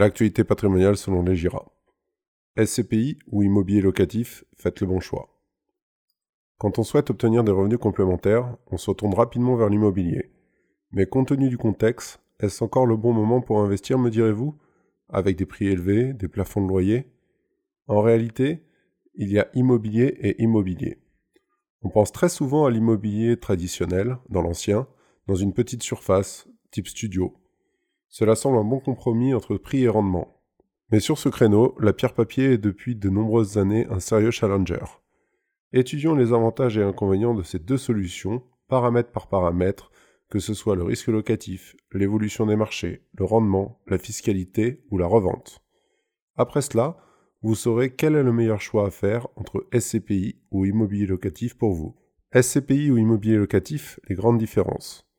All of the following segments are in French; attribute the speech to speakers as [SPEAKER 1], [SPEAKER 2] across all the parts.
[SPEAKER 1] L'actualité patrimoniale selon les GIRA. SCPI ou immobilier locatif, faites le bon choix. Quand on souhaite obtenir des revenus complémentaires, on se retourne rapidement vers l'immobilier. Mais compte tenu du contexte, est-ce encore le bon moment pour investir, me direz-vous? Avec des prix élevés, des plafonds de loyer? En réalité, il y a immobilier et immobilier. On pense très souvent à l'immobilier traditionnel, dans l'ancien, dans une petite surface, type studio. Cela semble un bon compromis entre prix et rendement. Mais sur ce créneau, la pierre papier est depuis de nombreuses années un sérieux challenger. Étudions les avantages et inconvénients de ces deux solutions, paramètre par paramètre, que ce soit le risque locatif, l'évolution des marchés, le rendement, la fiscalité ou la revente. Après cela, vous saurez quel est le meilleur choix à faire entre SCPI ou immobilier locatif pour vous. SCPI ou immobilier locatif, les grandes différences.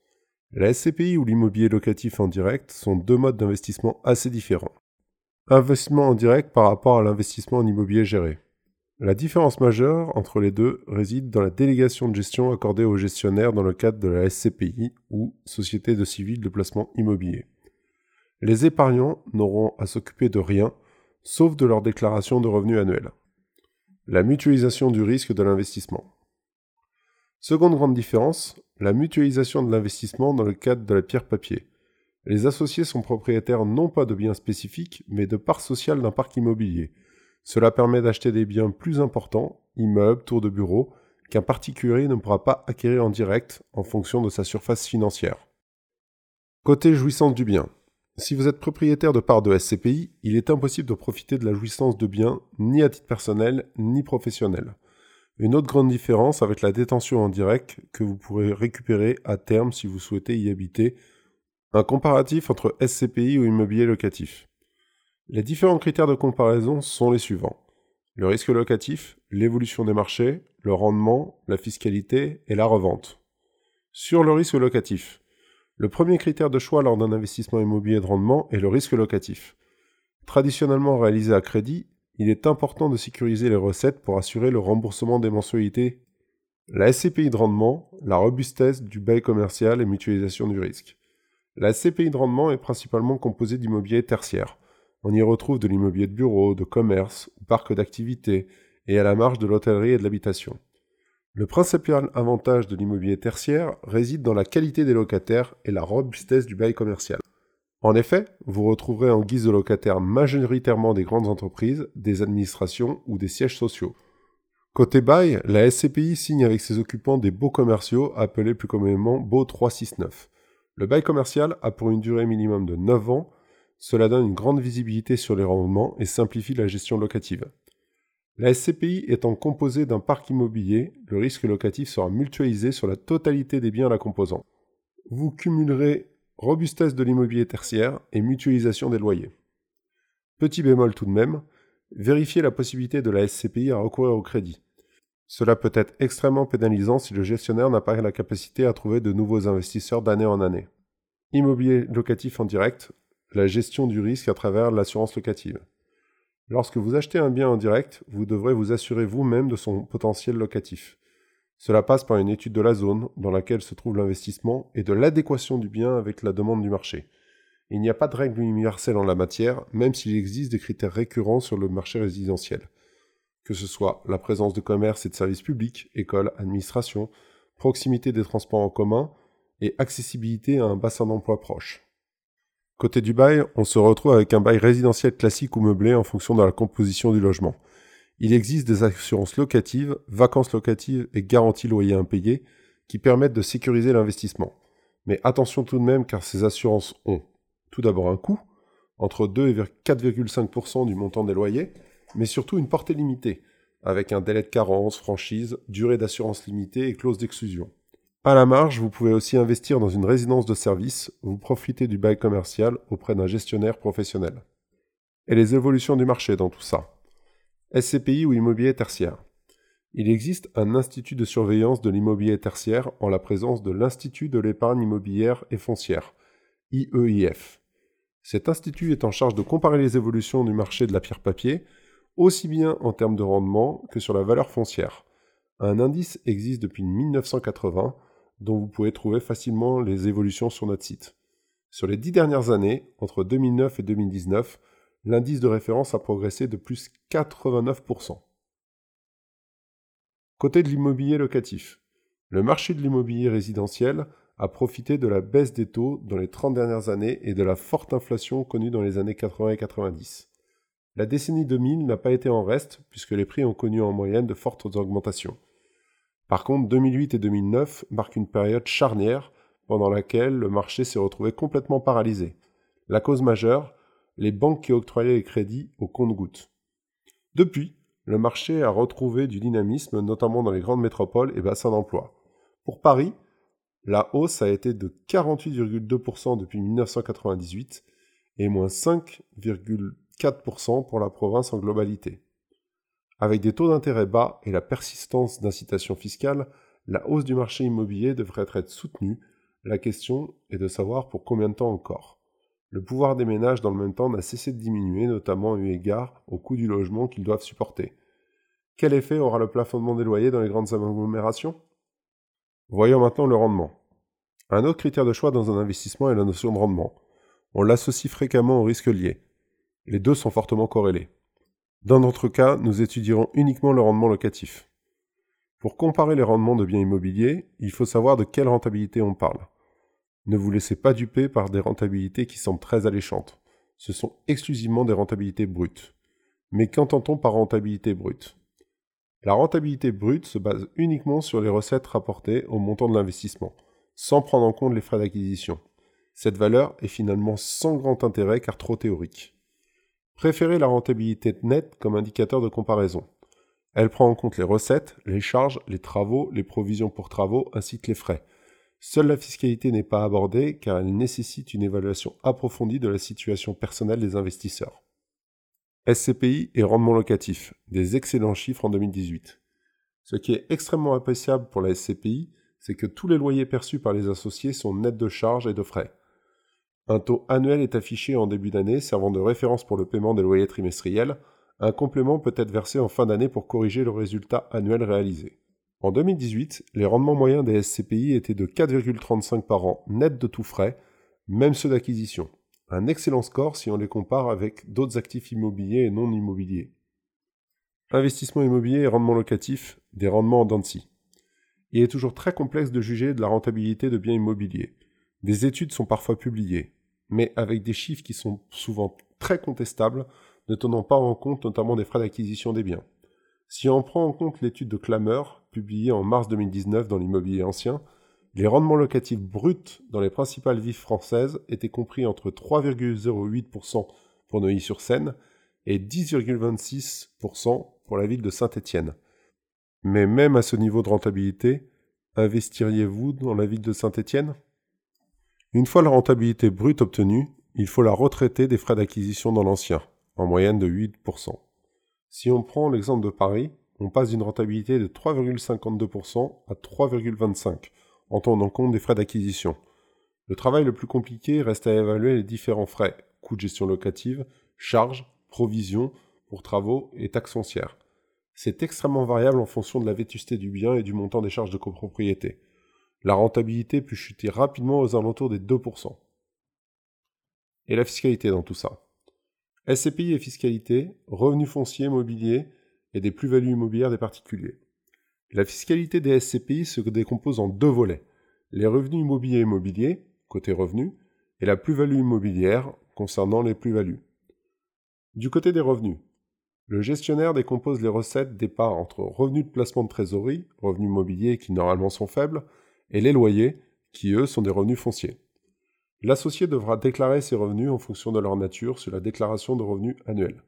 [SPEAKER 1] La SCPI ou l'immobilier locatif en direct sont deux modes d'investissement assez différents. Investissement en direct par rapport à l'investissement en immobilier géré. La différence majeure entre les deux réside dans la délégation de gestion accordée aux gestionnaires dans le cadre de la SCPI ou Société de civil de placement immobilier. Les épargnants n'auront à s'occuper de rien sauf de leur déclaration de revenus annuels. La mutualisation du risque de l'investissement. Seconde grande différence, la mutualisation de l'investissement dans le cadre de la pierre papier. Les associés sont propriétaires non pas de biens spécifiques, mais de parts sociales d'un parc immobilier, cela permet d'acheter des biens plus importants, immeubles, tours de bureaux, qu'un particulier ne pourra pas acquérir en direct en fonction de sa surface financière. Côté jouissance du bien. Si vous êtes propriétaire de parts de SCPI, il est impossible de profiter de la jouissance de biens ni à titre personnel ni professionnel. Une autre grande différence avec la détention en direct que vous pourrez récupérer à terme si vous souhaitez y habiter. Un comparatif entre SCPI ou immobilier locatif. Les différents critères de comparaison sont les suivants. Le risque locatif, l'évolution des marchés, le rendement, la fiscalité et la revente. Sur le risque locatif, le premier critère de choix lors d'un investissement immobilier de rendement est le risque locatif. Traditionnellement réalisé à crédit, il est important de sécuriser les recettes pour assurer le remboursement des mensualités. La SCPI de rendement, la robustesse du bail commercial et mutualisation du risque. La SCPI de rendement est principalement composée d'immobilier tertiaire. On y retrouve de l'immobilier de bureau, de commerce ou parc d'activités, et à la marge de l'hôtellerie et de l'habitation. Le principal avantage de l'immobilier tertiaire réside dans la qualité des locataires et la robustesse du bail commercial. En effet, vous retrouverez en guise de locataires majoritairement des grandes entreprises, des administrations ou des sièges sociaux. Côté bail, la SCPI signe avec ses occupants des baux commerciaux appelés plus communément baux 369. Le bail commercial a pour une durée minimum de 9 ans cela donne une grande visibilité sur les rendements et simplifie la gestion locative. La SCPI étant composée d'un parc immobilier, le risque locatif sera mutualisé sur la totalité des biens la composant. Vous cumulerez robustesse de l'immobilier tertiaire et mutualisation des loyers. Petit bémol tout de même, vérifiez la possibilité de la SCPI à recourir au crédit. Cela peut être extrêmement pénalisant si le gestionnaire n'a pas la capacité à trouver de nouveaux investisseurs d'année en année. Immobilier locatif en direct, la gestion du risque à travers l'assurance locative. Lorsque vous achetez un bien en direct, vous devrez vous assurer vous-même de son potentiel locatif. Cela passe par une étude de la zone dans laquelle se trouve l'investissement et de l'adéquation du bien avec la demande du marché. Il n'y a pas de règle universelle en la matière, même s'il existe des critères récurrents sur le marché résidentiel. Que ce soit la présence de commerces et de services publics, écoles, administration, proximité des transports en commun et accessibilité à un bassin d'emploi proche. Côté du bail, on se retrouve avec un bail résidentiel classique ou meublé en fonction de la composition du logement. Il existe des assurances locatives, vacances locatives et garanties loyers impayés qui permettent de sécuriser l'investissement. Mais attention tout de même car ces assurances ont tout d'abord un coût, entre 2 et 4,5% du montant des loyers, mais surtout une portée limitée, avec un délai de carence, franchise, durée d'assurance limitée et clause d'exclusion. À la marge, vous pouvez aussi investir dans une résidence de service, vous profitez du bail commercial auprès d'un gestionnaire professionnel. Et les évolutions du marché dans tout ça. SCPI ou immobilier tertiaire. Il existe un institut de surveillance de l'immobilier tertiaire en la présence de l'Institut de l'épargne immobilière et foncière, IEIF. Cet institut est en charge de comparer les évolutions du marché de la pierre papier, aussi bien en termes de rendement que sur la valeur foncière. Un indice existe depuis 1980 dont vous pouvez trouver facilement les évolutions sur notre site. Sur les dix dernières années, entre 2009 et 2019, l'indice de référence a progressé de plus 89%. Côté de l'immobilier locatif, le marché de l'immobilier résidentiel a profité de la baisse des taux dans les 30 dernières années et de la forte inflation connue dans les années 80 et 90. La décennie 2000 n'a pas été en reste puisque les prix ont connu en moyenne de fortes augmentations. Par contre, 2008 et 2009 marquent une période charnière pendant laquelle le marché s'est retrouvé complètement paralysé. La cause majeure, les banques qui octroyaient les crédits au compte-gouttes. Depuis, le marché a retrouvé du dynamisme, notamment dans les grandes métropoles et bassins d'emploi. Pour Paris, la hausse a été de 48,2% depuis 1998 et moins 5,4% pour la province en globalité. Avec des taux d'intérêt bas et la persistance d'incitations fiscales, la hausse du marché immobilier devrait être soutenue la question est de savoir pour combien de temps encore. Le pouvoir des ménages dans le même temps n'a cessé de diminuer, notamment eu égard au coût du logement qu'ils doivent supporter. Quel effet aura le plafonnement des loyers dans les grandes agglomérations? Voyons maintenant le rendement. Un autre critère de choix dans un investissement est la notion de rendement. On l'associe fréquemment au risque lié. Les deux sont fortement corrélés. Dans notre cas, nous étudierons uniquement le rendement locatif. Pour comparer les rendements de biens immobiliers, il faut savoir de quelle rentabilité on parle. Ne vous laissez pas duper par des rentabilités qui semblent très alléchantes. Ce sont exclusivement des rentabilités brutes. Mais qu'entend-on par rentabilité brute? La rentabilité brute se base uniquement sur les recettes rapportées au montant de l'investissement, sans prendre en compte les frais d'acquisition. Cette valeur est finalement sans grand intérêt car trop théorique. Préférez la rentabilité nette comme indicateur de comparaison. Elle prend en compte les recettes, les charges, les travaux, les provisions pour travaux ainsi que les frais. Seule la fiscalité n'est pas abordée car elle nécessite une évaluation approfondie de la situation personnelle des investisseurs. SCPI et rendement locatif, des excellents chiffres en 2018. Ce qui est extrêmement appréciable pour la SCPI, c'est que tous les loyers perçus par les associés sont nets de charges et de frais. Un taux annuel est affiché en début d'année servant de référence pour le paiement des loyers trimestriels. Un complément peut être versé en fin d'année pour corriger le résultat annuel réalisé. En 2018, les rendements moyens des SCPI étaient de 4,35 par an net de tout frais, même ceux d'acquisition. Un excellent score si on les compare avec d'autres actifs immobiliers et non immobiliers. Investissement immobilier et rendement locatif, des rendements en dents Il est toujours très complexe de juger de la rentabilité de biens immobiliers. Des études sont parfois publiées, mais avec des chiffres qui sont souvent très contestables, ne tenant pas en compte notamment des frais d'acquisition des biens. Si on prend en compte l'étude de Clammer, publiée en mars 2019 dans l'immobilier ancien, les rendements locatifs bruts dans les principales villes françaises étaient compris entre 3,08% pour Neuilly-sur-Seine et 10,26% pour la ville de Saint-Étienne. Mais même à ce niveau de rentabilité, investiriez-vous dans la ville de Saint-Étienne? Une fois la rentabilité brute obtenue, il faut la retraiter des frais d'acquisition dans l'ancien, en moyenne de 8%. Si on prend l'exemple de Paris, on passe d'une rentabilité de 3,52% à 3,25% en tenant compte des frais d'acquisition. Le travail le plus compliqué reste à évaluer les différents frais, coûts de gestion locative, charges, provisions pour travaux et taxes foncières. C'est extrêmement variable en fonction de la vétusté du bien et du montant des charges de copropriété. La rentabilité peut chuter rapidement aux alentours des 2%. Et la fiscalité dans tout ça? SCPI et fiscalité, revenus fonciers, mobiliers et des plus-values immobilières des particuliers. La fiscalité des SCPI se décompose en deux volets. Les revenus immobiliers immobiliers, côté revenus, et la plus-value immobilière, concernant les plus-values. Du côté des revenus, le gestionnaire décompose les recettes des parts entre revenus de placement de trésorerie, revenus immobiliers qui normalement sont faibles, et les loyers, qui eux sont des revenus fonciers. L'associé devra déclarer ses revenus en fonction de leur nature sur la déclaration de revenus annuelle.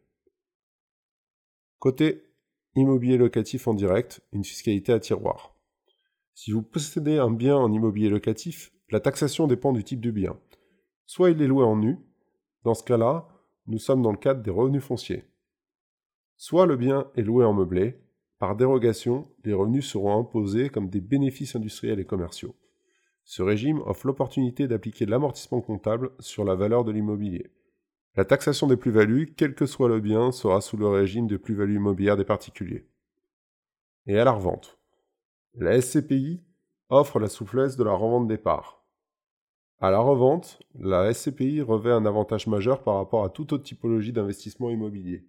[SPEAKER 1] Côté immobilier locatif en direct, une fiscalité à tiroir. Si vous possédez un bien en immobilier locatif, la taxation dépend du type de bien. Soit il est loué en nu, dans ce cas-là, nous sommes dans le cadre des revenus fonciers. Soit le bien est loué en meublé, par dérogation, les revenus seront imposés comme des bénéfices industriels et commerciaux. Ce régime offre l'opportunité d'appliquer l'amortissement comptable sur la valeur de l'immobilier. La taxation des plus-values, quel que soit le bien, sera sous le régime de plus-value immobilière des particuliers. Et à la revente. La SCPI offre la souplesse de la revente des parts. À la revente, la SCPI revêt un avantage majeur par rapport à toute autre typologie d'investissement immobilier.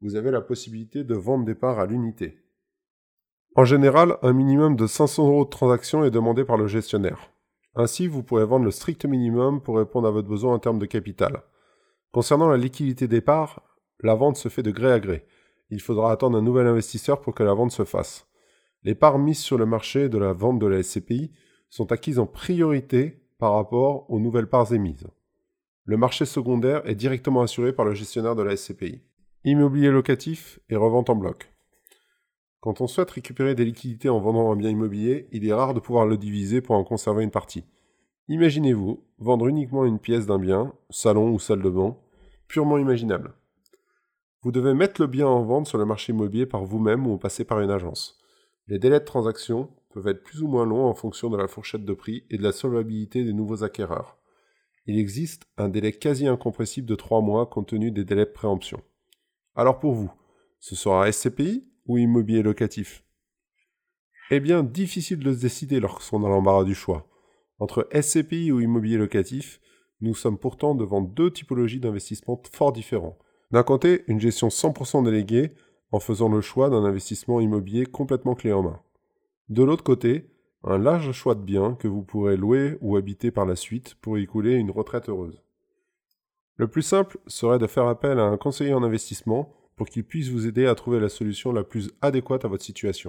[SPEAKER 1] Vous avez la possibilité de vendre des parts à l'unité. En général, un minimum de 500 euros de transaction est demandé par le gestionnaire. Ainsi, vous pourrez vendre le strict minimum pour répondre à votre besoin en termes de capital. Concernant la liquidité des parts, la vente se fait de gré à gré. Il faudra attendre un nouvel investisseur pour que la vente se fasse. Les parts mises sur le marché de la vente de la SCPI sont acquises en priorité par rapport aux nouvelles parts émises. Le marché secondaire est directement assuré par le gestionnaire de la SCPI. Immobilier locatif et revente en bloc. Quand on souhaite récupérer des liquidités en vendant un bien immobilier, il est rare de pouvoir le diviser pour en conserver une partie. Imaginez-vous vendre uniquement une pièce d'un bien, salon ou salle de bain, purement imaginable. Vous devez mettre le bien en vente sur le marché immobilier par vous-même ou passer par une agence. Les délais de transaction peuvent être plus ou moins longs en fonction de la fourchette de prix et de la solvabilité des nouveaux acquéreurs. Il existe un délai quasi incompressible de 3 mois compte tenu des délais de préemption. Alors pour vous, ce sera SCPI ou immobilier locatif Eh bien, difficile de se décider lorsqu'on a l'embarras du choix. Entre SCPI ou immobilier locatif, nous sommes pourtant devant deux typologies d'investissement fort différents. D'un côté, une gestion 100% déléguée en faisant le choix d'un investissement immobilier complètement clé en main. De l'autre côté, un large choix de biens que vous pourrez louer ou habiter par la suite pour y couler une retraite heureuse. Le plus simple serait de faire appel à un conseiller en investissement pour qu'il puisse vous aider à trouver la solution la plus adéquate à votre situation.